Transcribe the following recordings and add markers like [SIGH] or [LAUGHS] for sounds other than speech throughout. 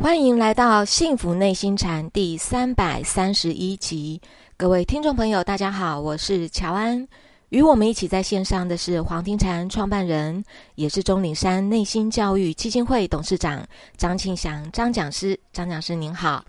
欢迎来到《幸福内心禅》第三百三十一集，各位听众朋友，大家好，我是乔安。与我们一起在线上的是黄庭禅创办人，也是钟岭山内心教育基金会董事长张庆祥张讲师。张讲师您好，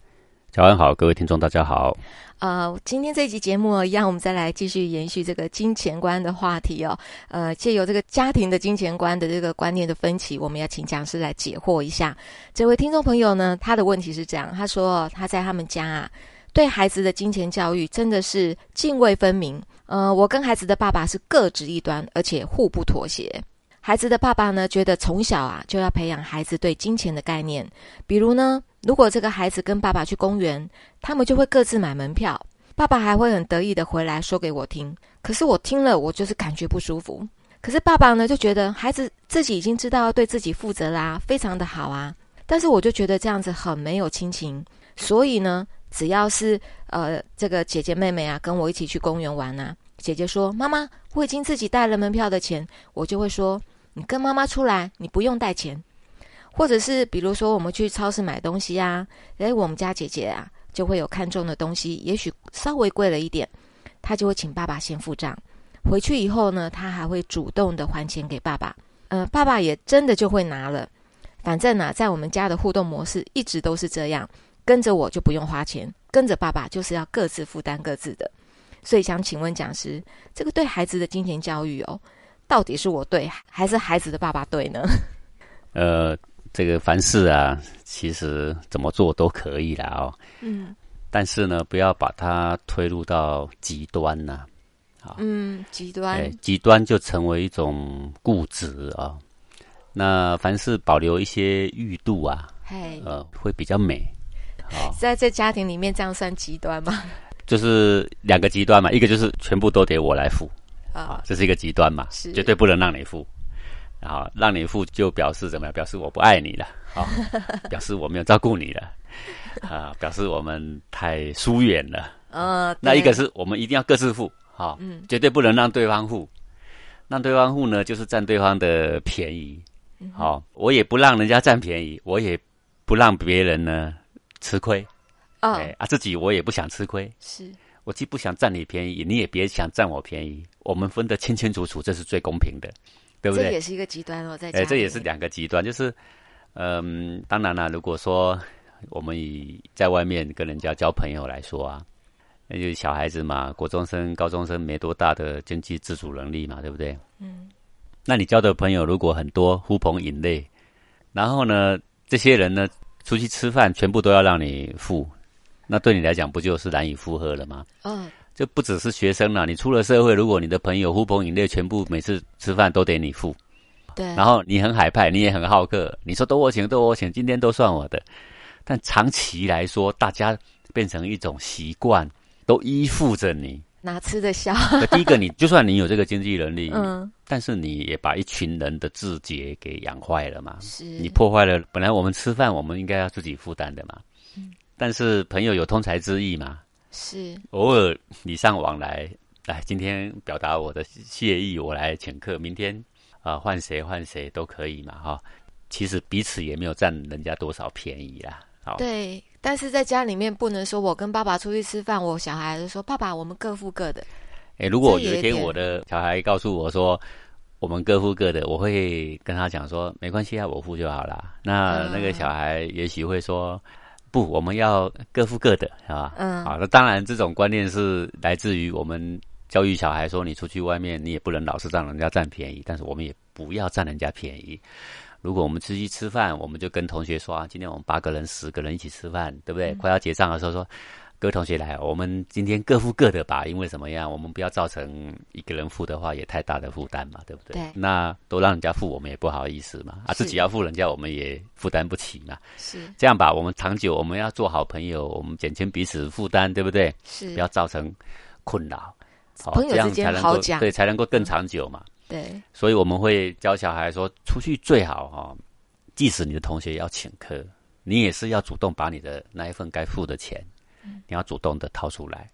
早安好，各位听众大家好。呃，今天这集节目一样，我们再来继续延续这个金钱观的话题哦。呃，借由这个家庭的金钱观的这个观念的分歧，我们要请讲师来解惑一下。这位听众朋友呢，他的问题是这样，他说他在他们家啊，对孩子的金钱教育真的是泾渭分明。呃，我跟孩子的爸爸是各执一端，而且互不妥协。孩子的爸爸呢，觉得从小啊就要培养孩子对金钱的概念，比如呢。如果这个孩子跟爸爸去公园，他们就会各自买门票，爸爸还会很得意的回来说给我听。可是我听了，我就是感觉不舒服。可是爸爸呢，就觉得孩子自己已经知道要对自己负责啦，非常的好啊。但是我就觉得这样子很没有亲情。所以呢，只要是呃这个姐姐妹妹啊跟我一起去公园玩啊，姐姐说妈妈我已经自己带了门票的钱，我就会说你跟妈妈出来，你不用带钱。或者是比如说我们去超市买东西啊，诶，我们家姐姐啊就会有看中的东西，也许稍微贵了一点，她就会请爸爸先付账。回去以后呢，她还会主动的还钱给爸爸。呃，爸爸也真的就会拿了。反正呢，在我们家的互动模式一直都是这样，跟着我就不用花钱，跟着爸爸就是要各自负担各自的。所以想请问讲师，这个对孩子的金钱教育哦，到底是我对还是孩子的爸爸对呢？[LAUGHS] 呃。这个凡事啊，其实怎么做都可以了哦。嗯。但是呢，不要把它推入到极端呐。好。嗯，极端。极端就成为一种固执啊。那凡事保留一些裕度啊，嘿呃，会比较美。好，在这家庭里面，这样算极端吗？就是两个极端嘛，一个就是全部都得我来付啊，这是一个极端嘛，绝对不能让你付。然后让你付，就表示怎么样？表示我不爱你了，啊，[LAUGHS] 表示我没有照顾你了，啊，表示我们太疏远了。[LAUGHS] 呃，那一个是我们一定要各自付，好，嗯，绝对不能让对方付，让对方付呢，就是占对方的便宜。好，我也不让人家占便宜，我也不让别人呢吃亏。哎啊，自己我也不想吃亏。是，我既不想占你便宜，你也别想占我便宜，我们分得清清楚楚，这是最公平的。对不对？这也是一个极端哦，在哎，这也是两个极端，就是，嗯，当然了，如果说我们以在外面跟人家交朋友来说啊，那就是小孩子嘛，国中生、高中生没多大的经济自主能力嘛，对不对？嗯。那你交的朋友如果很多呼朋引类，然后呢，这些人呢出去吃饭全部都要让你付，那对你来讲不就是难以负荷了吗？嗯。就不只是学生了，你出了社会，如果你的朋友呼朋引类，全部每次吃饭都得你付，对，然后你很海派，你也很好客，你说都我请，都我请，今天都算我的，但长期来说，大家变成一种习惯，都依附着你，哪吃得消？第一个，你就算你有这个经济能力，[LAUGHS] 嗯，但是你也把一群人的自觉给养坏了嘛，是，你破坏了本来我们吃饭我们应该要自己负担的嘛，嗯，但是朋友有通财之意嘛。是偶尔礼尚往来，来今天表达我的谢意，我来请客，明天啊换谁换谁都可以嘛哈。其实彼此也没有占人家多少便宜啦。好，对，但是在家里面不能说我跟爸爸出去吃饭，我小孩就说爸爸我们各付各的。哎，如果有一天我的小孩告诉我说我们各付各的，我会跟他讲说没关系啊，我付就好啦。那那个小孩也许会说。不，我们要各付各的，是吧？嗯，好，那当然，这种观念是来自于我们教育小孩，说你出去外面，你也不能老是让人家占便宜，但是我们也不要占人家便宜。如果我们出去吃饭，我们就跟同学说啊，今天我们八个人、十个人一起吃饭，对不对？快要结账的时候说。各位同学来，我们今天各付各的吧，因为什么样？我们不要造成一个人付的话也太大的负担嘛，对不对？对。那都让人家付，我们也不好意思嘛。啊，自己要付人家，我们也负担不起嘛。是。这样吧，我们长久我们要做好朋友，我们减轻彼此负担，对不对？是。不要造成困扰。朋友之间好讲，对，才能够更长久嘛。对。所以我们会教小孩说，出去最好哈，即使你的同学要请客，你也是要主动把你的那一份该付的钱。你要主动的掏出来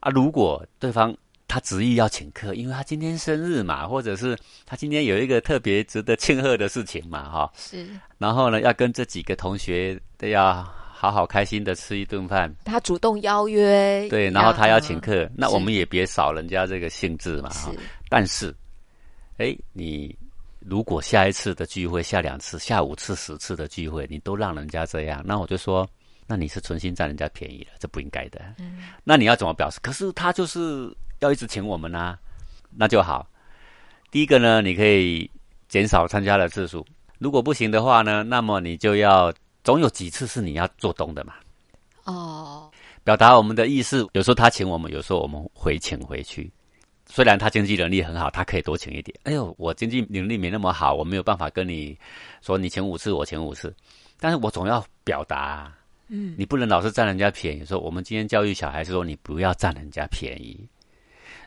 啊！如果对方他执意要请客，因为他今天生日嘛，或者是他今天有一个特别值得庆贺的事情嘛，哈。是。然后呢，要跟这几个同学都要好好开心的吃一顿饭。他主动邀约。对，然后他要请客，那我们也别少人家这个兴致嘛。哈。但是，哎，你如果下一次的聚会、下两次、下五次、十次的聚会，你都让人家这样，那我就说。那你是存心占人家便宜了，这不应该的。嗯，那你要怎么表示？可是他就是要一直请我们啊，那就好。第一个呢，你可以减少参加的次数。如果不行的话呢，那么你就要总有几次是你要做东的嘛。哦，表达我们的意思。有时候他请我们，有时候我们回请回去。虽然他经济能力很好，他可以多请一点。哎呦，我经济能力没那么好，我没有办法跟你说你请五次，我请五次。但是我总要表达。嗯，你不能老是占人家便宜。说我们今天教育小孩是说，你不要占人家便宜，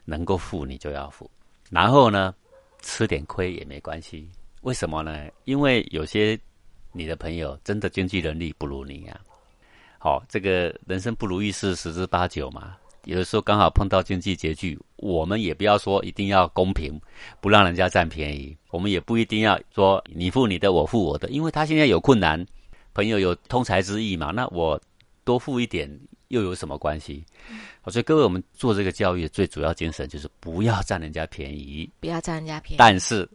能够付你就要付。然后呢，吃点亏也没关系。为什么呢？因为有些你的朋友真的经济能力不如你呀。好，这个人生不如意事十之八九嘛。有的时候刚好碰到经济拮据，我们也不要说一定要公平，不让人家占便宜。我们也不一定要说你付你的，我付我的，因为他现在有困难。朋友有通财之意嘛？那我多付一点又有什么关系？所以各位，我们做这个教育最主要精神就是不要占人家便宜，不要占人家便宜。但是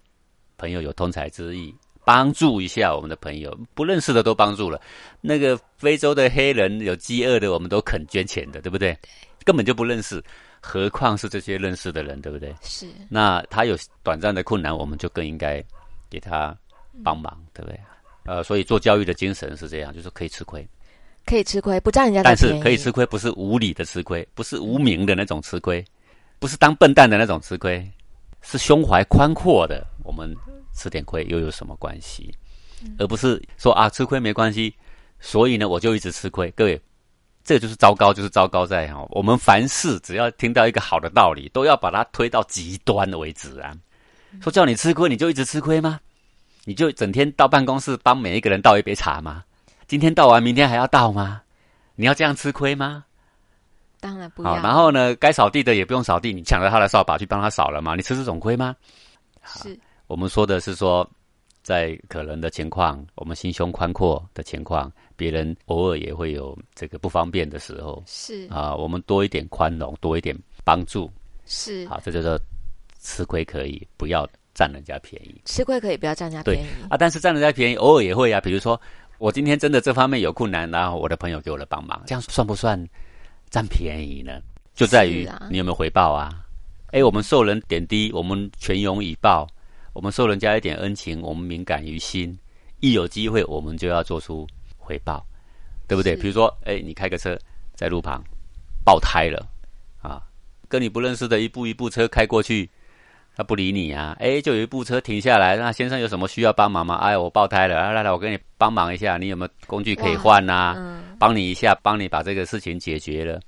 朋友有通财之意，帮助一下我们的朋友，不认识的都帮助了。那个非洲的黑人有饥饿的，我们都肯捐钱的，对不对？根本就不认识，何况是这些认识的人，对不对？是。那他有短暂的困难，我们就更应该给他帮忙，对不对？呃，所以做教育的精神是这样，就是可以吃亏，可以吃亏，不占人家但是可以吃亏，不是无理的吃亏，不是无名的那种吃亏，不是当笨蛋的那种吃亏，是胸怀宽阔的。我们吃点亏又有什么关系？而不是说啊，吃亏没关系，所以呢，我就一直吃亏。各位，这就是糟糕，就是糟糕在哈，我们凡事只要听到一个好的道理，都要把它推到极端为止啊。说叫你吃亏，你就一直吃亏吗？你就整天到办公室帮每一个人倒一杯茶吗？今天倒完，明天还要倒吗？你要这样吃亏吗？当然不要。然后呢，该扫地的也不用扫地，你抢了他的扫把去帮他扫了吗？你吃这种亏吗？是。我们说的是说，在可能的情况，我们心胸宽阔的情况，别人偶尔也会有这个不方便的时候。是。啊，我们多一点宽容，多一点帮助。是。好，这就叫吃亏可以，不要。占人家便宜，吃亏可以不要占人家便宜啊！但是占人家便宜偶尔也会啊。比如说，我今天真的这方面有困难，然后我的朋友给我了帮忙，这样算不算占便宜呢？就在于你有没有回报啊？哎，我们受人点滴，我们全勇以报；我们受人家一点恩情，我们敏感于心，一有机会我们就要做出回报，对不对？比如说，哎，你开个车在路旁爆胎了啊，跟你不认识的一步一步车开过去。他不理你啊！哎，就有一部车停下来，那先生有什么需要帮忙吗？哎，我爆胎了，来来来，我给你帮忙一下，你有没有工具可以换呐？帮你一下，帮你把这个事情解决了。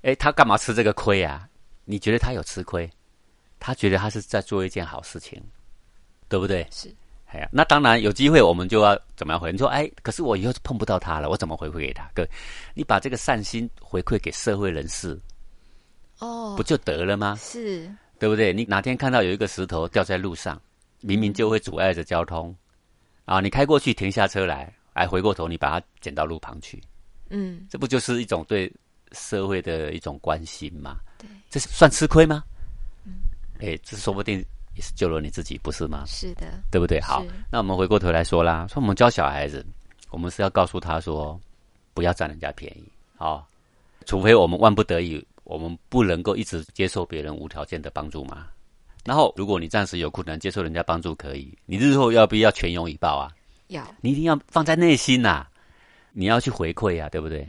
哎，他干嘛吃这个亏啊？你觉得他有吃亏？他觉得他是在做一件好事情，对不对？是。哎呀，那当然有机会，我们就要怎么样回？你说，哎，可是我以后碰不到他了，我怎么回馈给他？哥，你把这个善心回馈给社会人士，哦，不就得了吗？是。对不对？你哪天看到有一个石头掉在路上，明明就会阻碍着交通，啊，你开过去停下车来，哎，回过头你把它捡到路旁去，嗯，这不就是一种对社会的一种关心吗？对，这算吃亏吗？嗯，哎，这说不定也是救了你自己，不是吗？是的，对不对？好，那我们回过头来说啦，说我们教小孩子，我们是要告诉他说，不要占人家便宜，好，除非我们万不得已。我们不能够一直接受别人无条件的帮助嘛？然后，如果你暂时有困难，接受人家帮助可以，你日后要不要全勇以报啊？要，你一定要放在内心呐，你要去回馈呀，对不对？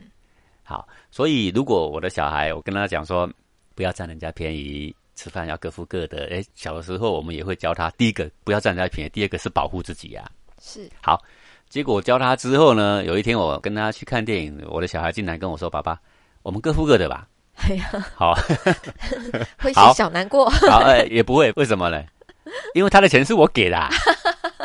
好，所以如果我的小孩，我跟他讲说，不要占人家便宜，吃饭要各付各的。哎，小的时候我们也会教他，第一个不要占人家便宜，第二个是保护自己呀。是。好，结果教他之后呢，有一天我跟他去看电影，我的小孩竟然跟我说：“爸爸，我们各付各的吧。”哎呀，好，[LAUGHS] 会是小难过。好，哎，也不会，为什么呢？因为他的钱是我给的，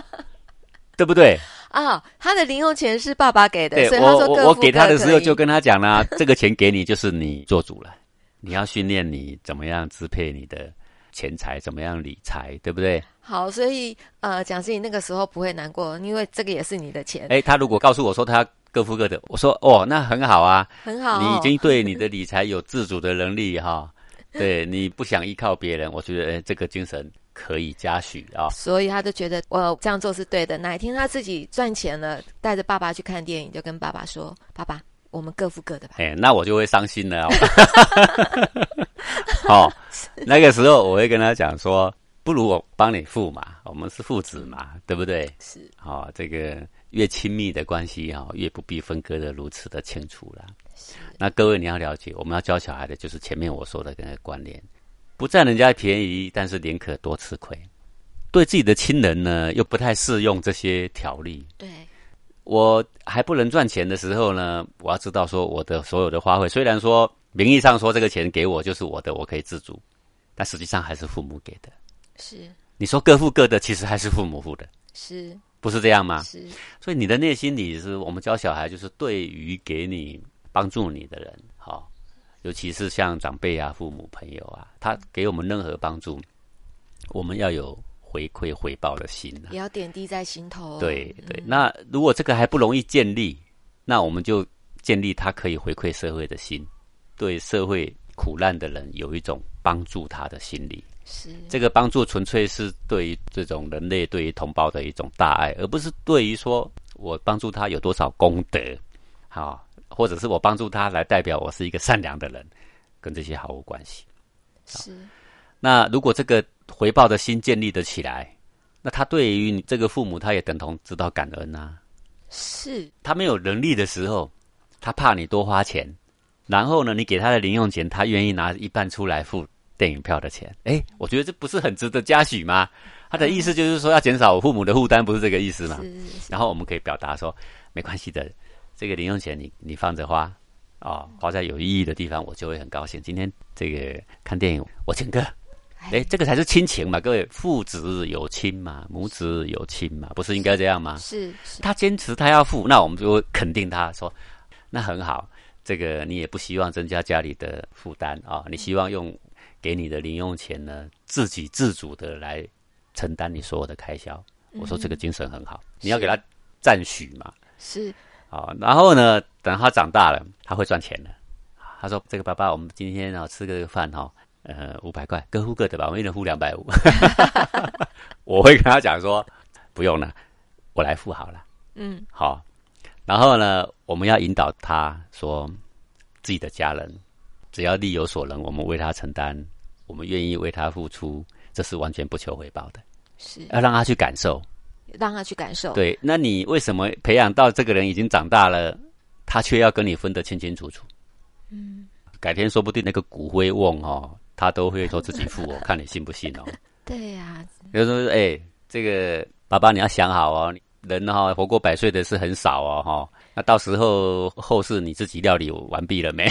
[LAUGHS] 对不对？啊，他的零用钱是爸爸给的，所以他说我我给他的时候就跟他讲啦，这个钱给你就是你做主了，你要训练你怎么样支配你的钱财，怎么样理财，对不对？好，所以呃，蒋经理那个时候不会难过，因为这个也是你的钱。哎，他如果告诉我说他各付各的，我说哦，那很好啊，很好，你已经对你的理财有自主的能力哈，对你不想依靠别人，我觉得这个精神可以嘉许啊。所以他就觉得我这样做是对的。哪一天他自己赚钱了，带着爸爸去看电影，就跟爸爸说：“爸爸，我们各付各的吧。”哎，那我就会伤心了。[LAUGHS] 哦，那个时候我会跟他讲说。不如我帮你付嘛，我们是父子嘛，对不对？是，好，这个越亲密的关系哈，越不必分割的如此的清楚了。那各位你要了解，我们要教小孩的就是前面我说的那个观念，不占人家便宜，但是宁可多吃亏。对自己的亲人呢，又不太适用这些条例。对，我还不能赚钱的时候呢，我要知道说我的所有的花费，虽然说名义上说这个钱给我就是我的，我可以自主，但实际上还是父母给的。是，你说各付各的，其实还是父母付的，是不是这样吗？是，所以你的内心里是我们教小孩，就是对于给你帮助你的人，好，尤其是像长辈啊、父母、朋友啊，他给我们任何帮助，我们要有回馈回报的心，也要点滴在心头。对对，那如果这个还不容易建立，那我们就建立他可以回馈社会的心，对社会苦难的人有一种帮助他的心理。是这个帮助纯粹是对于这种人类对于同胞的一种大爱，而不是对于说我帮助他有多少功德，好，或者是我帮助他来代表我是一个善良的人，跟这些毫无关系。是，那如果这个回报的心建立得起来，那他对于你这个父母，他也等同知道感恩呐。是他没有能力的时候，他怕你多花钱，然后呢，你给他的零用钱，他愿意拿一半出来付。电影票的钱，哎，我觉得这不是很值得嘉许吗？他的意思就是说要减少我父母的负担，不是这个意思吗？然后我们可以表达说，没关系的，这个零用钱你你放着花，哦，花在有意义的地方，我就会很高兴。今天这个看电影我请客，哎，这个才是亲情嘛，各位父子有亲嘛，母子有亲嘛，不是应该这样吗？是，他坚持他要付，那我们就肯定他说，那很好，这个你也不希望增加家里的负担啊，你希望用。给你的零用钱呢，自给自足的来承担你所有的开销。我说这个精神很好，你要给他赞许嘛。是啊，然后呢，等他长大了，他会赚钱的。他说：“这个爸爸，我们今天啊吃个饭哈，呃，五百块，各付各的吧，我一人付两百五。[LAUGHS] ”我会跟他讲说：“不用了，我来付好了。”嗯，好。然后呢，我们要引导他说，自己的家人只要力有所能，我们为他承担。我们愿意为他付出，这是完全不求回报的，是要让他去感受，让他去感受。对，那你为什么培养到这个人已经长大了，他却要跟你分得清清楚楚？嗯，改天说不定那个骨灰瓮哦，他都会说自己付，我 [LAUGHS] 看你信不信哦。对呀，比如说，哎，这个爸爸你要想好哦，人哈活过百岁的是很少哦，哈。那到时候后事你自己料理完毕了没？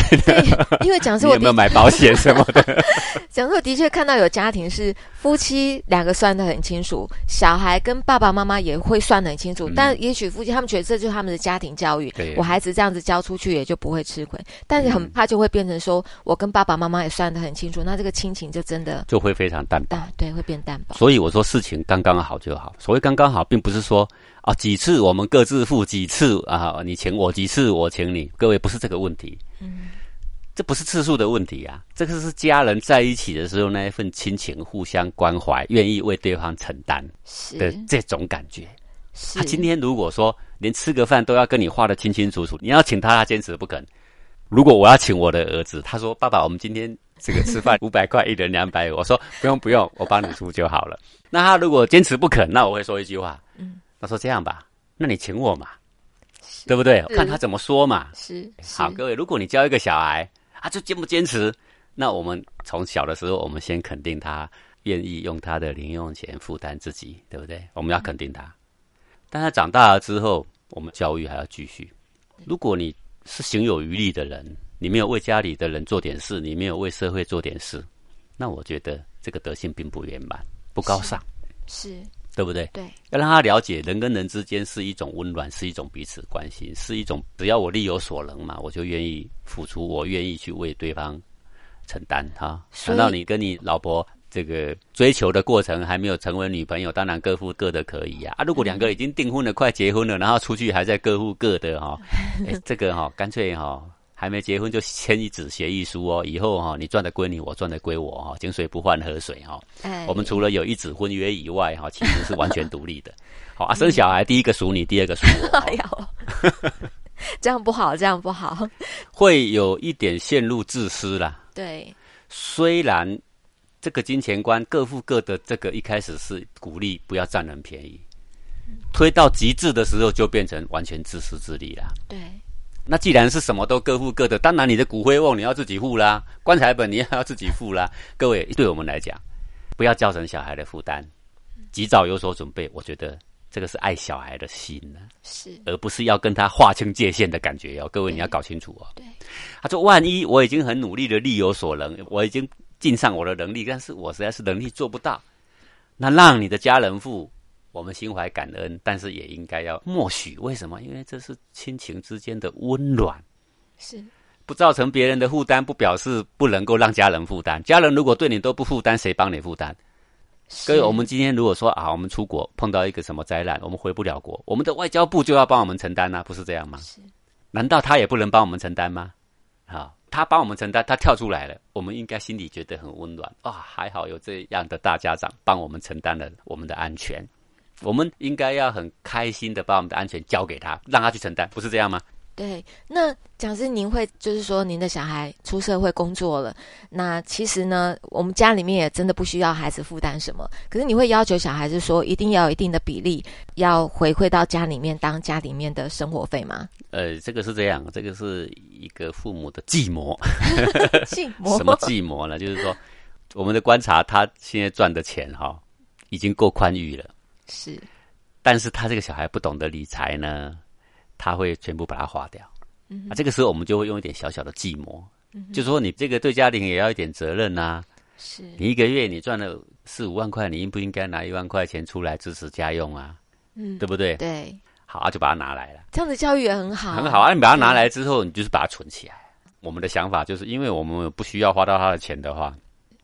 因为讲 [LAUGHS] 师我有没有买保险什么的？[LAUGHS] 讲师我的确看到有家庭是夫妻两个算得很清楚，小孩跟爸爸妈妈也会算得很清楚，但也许夫妻他们觉得这就是他们的家庭教育，我孩子这样子教出去也就不会吃亏，但是很怕就会变成说我跟爸爸妈妈也算得很清楚，那这个亲情就真的就会非常淡薄，对，会变淡薄。所以我说事情刚刚好就好，所谓刚刚好，并不是说。啊，几次我们各自付几次啊？你请我几次，我请你。各位不是这个问题，嗯，这不是次数的问题啊，这个是家人在一起的时候那一份亲情、互相关怀、愿意为对方承担的这种感觉。他今天如果说连吃个饭都要跟你画的清清楚楚，你要请他，他坚持不肯。如果我要请我的儿子，他说：“爸爸，我们今天这个吃饭 [LAUGHS] 五百块，一人两百。”我说：“不用不用，我帮你出就好了。”那他如果坚持不肯，那我会说一句话，嗯。他说：“这样吧，那你请我嘛，对不对？看他怎么说嘛。是好，各位，如果你教一个小孩，啊就坚不坚持？那我们从小的时候，我们先肯定他愿意用他的零用钱负担自己，对不对？我们要肯定他。但他长大了之后，我们教育还要继续。如果你是行有余力的人，你没有为家里的人做点事，你没有为社会做点事，那我觉得这个德性并不圆满，不高尚。是。”对不对？对，要让他了解人跟人之间是一种温暖，是一种彼此关心，是一种只要我力有所能嘛，我就愿意付出，我愿意去为对方承担哈。难道你跟你老婆这个追求的过程还没有成为女朋友？当然各付各的可以呀。啊，如果两个已经订婚了，快结婚了，然后出去还在各付各的哈，[LAUGHS] 这个哈干脆哈。还没结婚就签一纸协议书哦，以后哈你赚的归你，我赚的归我哈，井水不犯河水哈。我们除了有一纸婚约以外哈，[LAUGHS] 其实是完全独立的。好啊，生小孩第一个属你，第二个属我。[LAUGHS] 哎呦，[LAUGHS] 这样不好，这样不好，会有一点陷入自私啦。对，虽然这个金钱观各付各的，这个一开始是鼓励不要占人便宜，推到极致的时候就变成完全自私自利了。对。那既然是什么都各付各的，当然你的骨灰瓮你要自己付啦，棺材本你也要自己付啦。各位，对我们来讲，不要造成小孩的负担，及早有所准备，我觉得这个是爱小孩的心呢，是，而不是要跟他划清界限的感觉哦。各位，你要搞清楚哦。对，他说，万一我已经很努力的力有所能，我已经尽上我的能力，但是我实在是能力做不到，那让你的家人付。我们心怀感恩，但是也应该要默许。为什么？因为这是亲情之间的温暖，是不造成别人的负担，不表示不能够让家人负担。家人如果对你都不负担，谁帮你负担？各位，我们今天如果说啊，我们出国碰到一个什么灾难，我们回不了国，我们的外交部就要帮我们承担呢？不是这样吗？是，难道他也不能帮我们承担吗？好，他帮我们承担，他跳出来了，我们应该心里觉得很温暖啊！还好有这样的大家长帮我们承担了我们的安全。我们应该要很开心的把我们的安全交给他，让他去承担，不是这样吗？对。那讲师，您会就是说，您的小孩出社会工作了，那其实呢，我们家里面也真的不需要孩子负担什么。可是你会要求小孩子说，一定要有一定的比例要回馈到家里面当家里面的生活费吗？呃，这个是这样，这个是一个父母的计谋。计谋？什么计谋呢？就是说，我们的观察，他现在赚的钱哈，已经够宽裕了。是，但是他这个小孩不懂得理财呢，他会全部把它花掉。嗯，啊，这个时候我们就会用一点小小的计谋，就说你这个对家庭也要一点责任呐。是，你一个月你赚了四五万块，你应不应该拿一万块钱出来支持家用啊？嗯，对不对？对，好啊，就把它拿来了。这样子教育也很好，很好啊。你把它拿来之后，你就是把它存起来。我们的想法就是，因为我们不需要花到他的钱的话。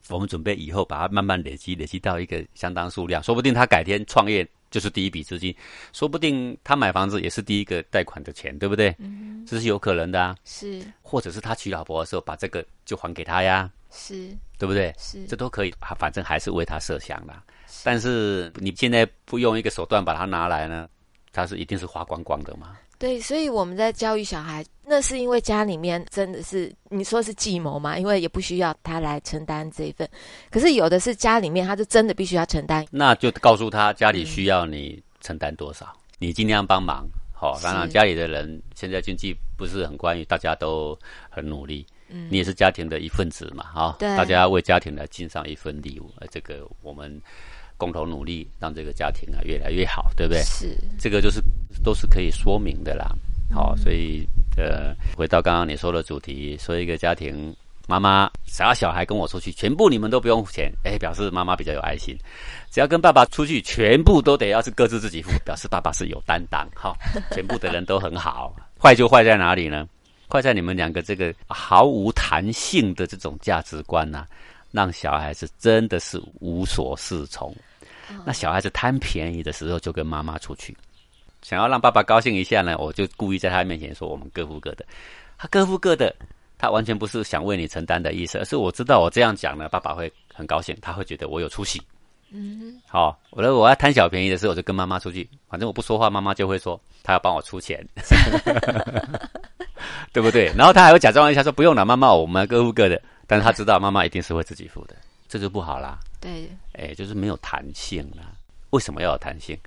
我们准备以后把它慢慢累积，累积到一个相当数量，说不定他改天创业就是第一笔资金，说不定他买房子也是第一个贷款的钱，对不对？嗯，这是有可能的啊。是，或者是他娶老婆的时候把这个就还给他呀。是，对不对？是，这都可以，反正还是为他设想啦。但是你现在不用一个手段把它拿来呢，他是一定是花光光的嘛。对，所以我们在教育小孩，那是因为家里面真的是你说是计谋嘛？因为也不需要他来承担这一份，可是有的是家里面他就真的必须要承担，那就告诉他家里需要你承担多少，你尽量帮忙。好，当然家里的人现在经济不是很宽裕，大家都很努力，嗯，你也是家庭的一份子嘛，哈，对，大家为家庭来尽上一份力，呃，这个我们。共同努力，让这个家庭啊越来越好，对不对？是，这个就是都是可以说明的啦。好，所以呃，回到刚刚你说的主题，说一个家庭妈妈只要小孩跟我出去，全部你们都不用付钱，哎，表示妈妈比较有爱心。只要跟爸爸出去，全部都得要是各自自己付，表示爸爸是有担当。哈，[LAUGHS] 全部的人都很好。坏就坏在哪里呢？坏在你们两个这个毫无弹性的这种价值观呐，让小孩子真的是无所适从。那小孩子贪便宜的时候，就跟妈妈出去，想要让爸爸高兴一下呢，我就故意在他面前说我们各付各的。他各付各的，他完全不是想为你承担的意思，而是我知道我这样讲呢，爸爸会很高兴，他会觉得我有出息。嗯，好，我我要贪小便宜的时候，我就跟妈妈出去，反正我不说话，妈妈就会说他要帮我出钱，[LAUGHS] 对不对？然后他还会假装一下说不用了，妈妈，我们各付各的，但是他知道妈妈一定是会自己付的，这就不好啦。对，哎，就是没有弹性啦。为什么要有弹性？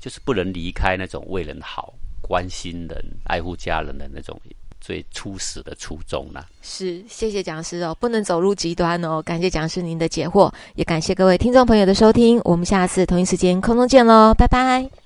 就是不能离开那种为人好、关心人、爱护家人的那种最初始的初衷啦。是，谢谢讲师哦，不能走入极端哦。感谢讲师您的解惑，也感谢各位听众朋友的收听。我们下次同一时间空中见喽，拜拜。